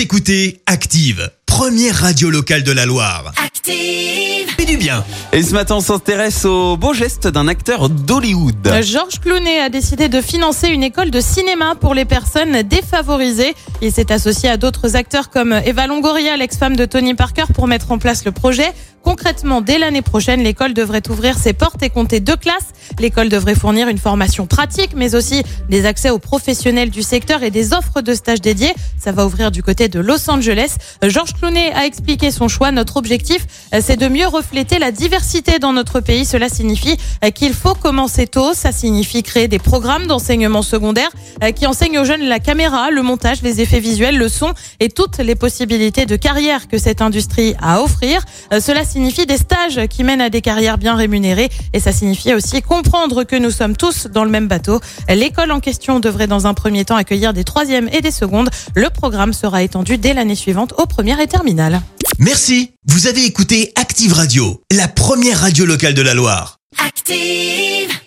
Vous écoutez Active, première radio locale de la Loire. Active. Et du bien. Et ce matin, on s'intéresse au beau geste d'un acteur d'Hollywood. Georges Clooney a décidé de financer une école de cinéma pour les personnes défavorisées. Il s'est associé à d'autres acteurs comme Eva Longoria, l'ex-femme de Tony Parker, pour mettre en place le projet. Concrètement, dès l'année prochaine, l'école devrait ouvrir ses portes et compter deux classes. L'école devrait fournir une formation pratique, mais aussi des accès aux professionnels du secteur et des offres de stages dédiés. Ça va ouvrir du côté de Los Angeles. Georges Clooney a expliqué son choix. Notre objectif, euh, c'est de mieux refléter la diversité dans notre pays. Cela signifie euh, qu'il faut commencer tôt. Ça signifie créer des programmes d'enseignement secondaire euh, qui enseignent aux jeunes la caméra, le montage, les effets visuels, le son et toutes les possibilités de carrière que cette industrie a à offrir. Cela signifie des stages qui mènent à des carrières bien rémunérées et ça signifie aussi comprendre que nous sommes tous dans le même bateau. L'école en question devrait dans un premier temps accueillir des troisièmes et des secondes. Le programme sera étendu dès l'année suivante aux premières et terminales. Merci. Vous avez écouté Active Radio, la première radio locale de la Loire. Active.